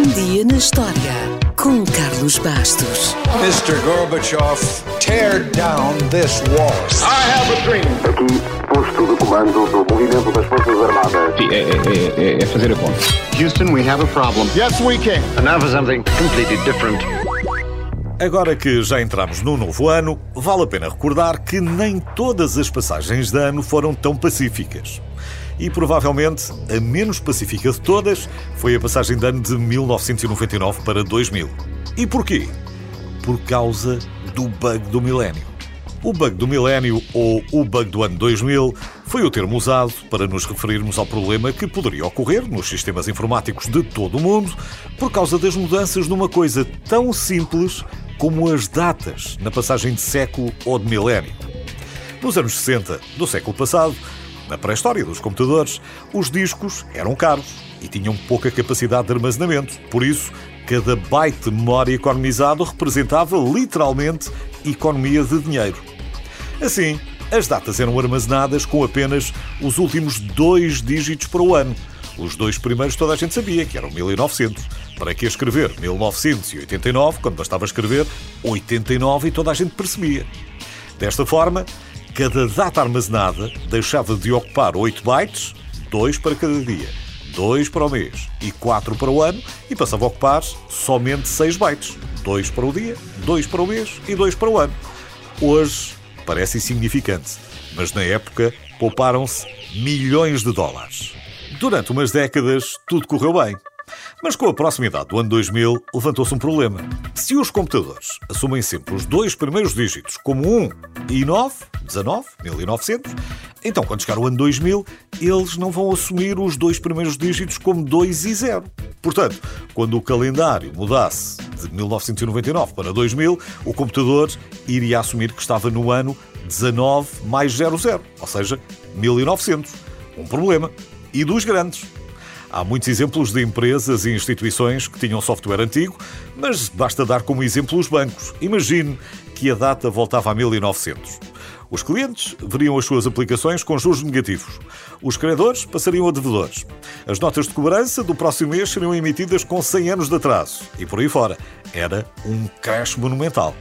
Um dia na história com Carlos Bastos. Mr. Gorbachev, tear down this wall. I have a dream. Aqui, posto de comando do movimento das Forças Armadas. Sim, é, é, é, é fazer a conta. Houston, we have a problem. Yes, we can. And now for something completely different. Agora que já entramos no novo ano, vale a pena recordar que nem todas as passagens de ano foram tão pacíficas. E provavelmente a menos pacífica de todas foi a passagem de ano de 1999 para 2000. E porquê? Por causa do bug do milénio. O bug do milénio, ou o bug do ano 2000, foi o termo usado para nos referirmos ao problema que poderia ocorrer nos sistemas informáticos de todo o mundo por causa das mudanças numa coisa tão simples como as datas na passagem de século ou de milénio. Nos anos 60 do século passado, na pré-história dos computadores, os discos eram caros e tinham pouca capacidade de armazenamento. Por isso, cada byte de memória economizado representava literalmente economia de dinheiro. Assim, as datas eram armazenadas com apenas os últimos dois dígitos para o ano. Os dois primeiros toda a gente sabia, que eram 1900. Para que escrever 1989, quando bastava escrever 89 e toda a gente percebia? Desta forma, cada data armazenada deixava de ocupar 8 bytes, 2 para cada dia, 2 para o mês e 4 para o ano, e passava a ocupar somente 6 bytes, 2 para o dia, 2 para o mês e 2 para o ano. Hoje parece insignificante, mas na época pouparam-se milhões de dólares. Durante umas décadas, tudo correu bem. Mas com a proximidade do ano 2000, levantou-se um problema. Se os computadores assumem sempre os dois primeiros dígitos como 1 e 9, 19, 1900, então quando chegar o ano 2000, eles não vão assumir os dois primeiros dígitos como 2 e 0. Portanto, quando o calendário mudasse de 1999 para 2000, o computador iria assumir que estava no ano 19 mais 00, ou seja, 1900. Um problema. E dos grandes. Há muitos exemplos de empresas e instituições que tinham software antigo, mas basta dar como exemplo os bancos. Imagine que a data voltava a 1900. Os clientes veriam as suas aplicações com juros negativos. Os credores passariam a devedores. As notas de cobrança do próximo mês seriam emitidas com 100 anos de atraso. E por aí fora. Era um crash monumental.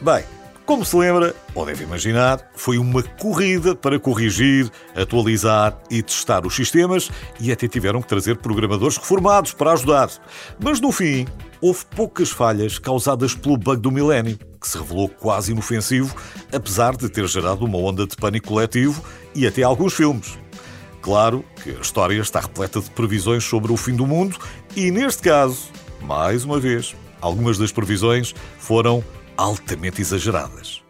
Bem, como se lembra, ou deve imaginar, foi uma corrida para corrigir, atualizar e testar os sistemas e até tiveram que trazer programadores reformados para ajudar. Mas no fim, houve poucas falhas causadas pelo bug do milénio, que se revelou quase inofensivo, apesar de ter gerado uma onda de pânico coletivo e até alguns filmes. Claro que a história está repleta de previsões sobre o fim do mundo e, neste caso, mais uma vez, algumas das previsões foram altamente exageradas.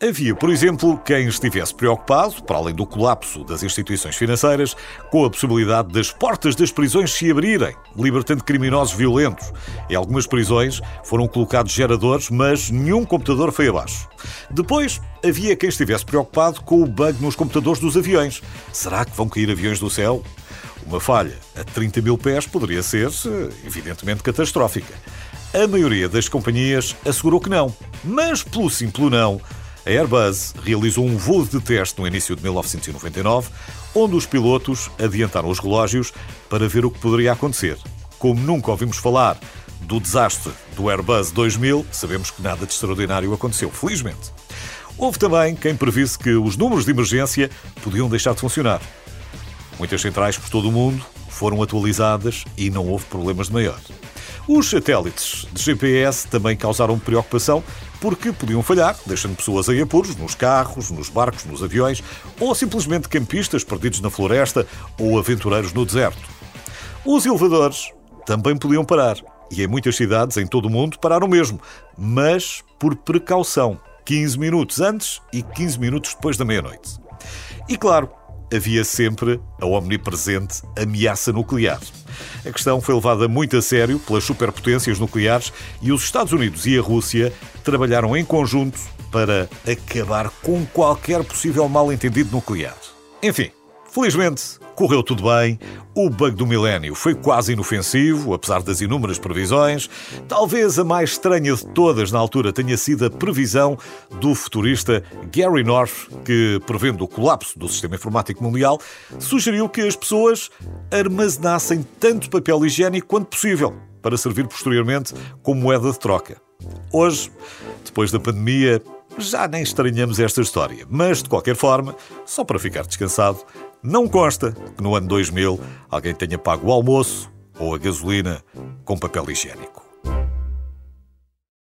Havia, por exemplo, quem estivesse preocupado, para além do colapso das instituições financeiras, com a possibilidade das portas das prisões se abrirem, libertando criminosos violentos. Em algumas prisões foram colocados geradores, mas nenhum computador foi abaixo. Depois, havia quem estivesse preocupado com o bug nos computadores dos aviões. Será que vão cair aviões do céu? Uma falha a 30 mil pés poderia ser, evidentemente, catastrófica. A maioria das companhias assegurou que não. Mas, pelo simples não, a Airbus realizou um voo de teste no início de 1999, onde os pilotos adiantaram os relógios para ver o que poderia acontecer. Como nunca ouvimos falar do desastre do Airbus 2000, sabemos que nada de extraordinário aconteceu, felizmente. Houve também quem previsse que os números de emergência podiam deixar de funcionar. Muitas centrais por todo o mundo foram atualizadas e não houve problemas de maior. Os satélites de GPS também causaram preocupação porque podiam falhar, deixando pessoas em apuros nos carros, nos barcos, nos aviões ou simplesmente campistas perdidos na floresta ou aventureiros no deserto. Os elevadores também podiam parar e em muitas cidades em todo o mundo pararam mesmo, mas por precaução, 15 minutos antes e 15 minutos depois da meia-noite. E claro, havia sempre a omnipresente ameaça nuclear. A questão foi levada muito a sério pelas superpotências nucleares e os Estados Unidos e a Rússia trabalharam em conjunto para acabar com qualquer possível mal-entendido nuclear. Enfim, felizmente, correu tudo bem, o bug do milénio foi quase inofensivo, apesar das inúmeras previsões. Talvez a mais estranha de todas na altura tenha sido a previsão do futurista Gary North, que, prevendo o colapso do sistema informático mundial, sugeriu que as pessoas armazenassem tanto papel higiênico quanto possível, para servir posteriormente como moeda de troca. Hoje, depois da pandemia, já nem estranhamos esta história, mas de qualquer forma, só para ficar descansado, não consta que no ano 2000 alguém tenha pago o almoço ou a gasolina com papel higiênico.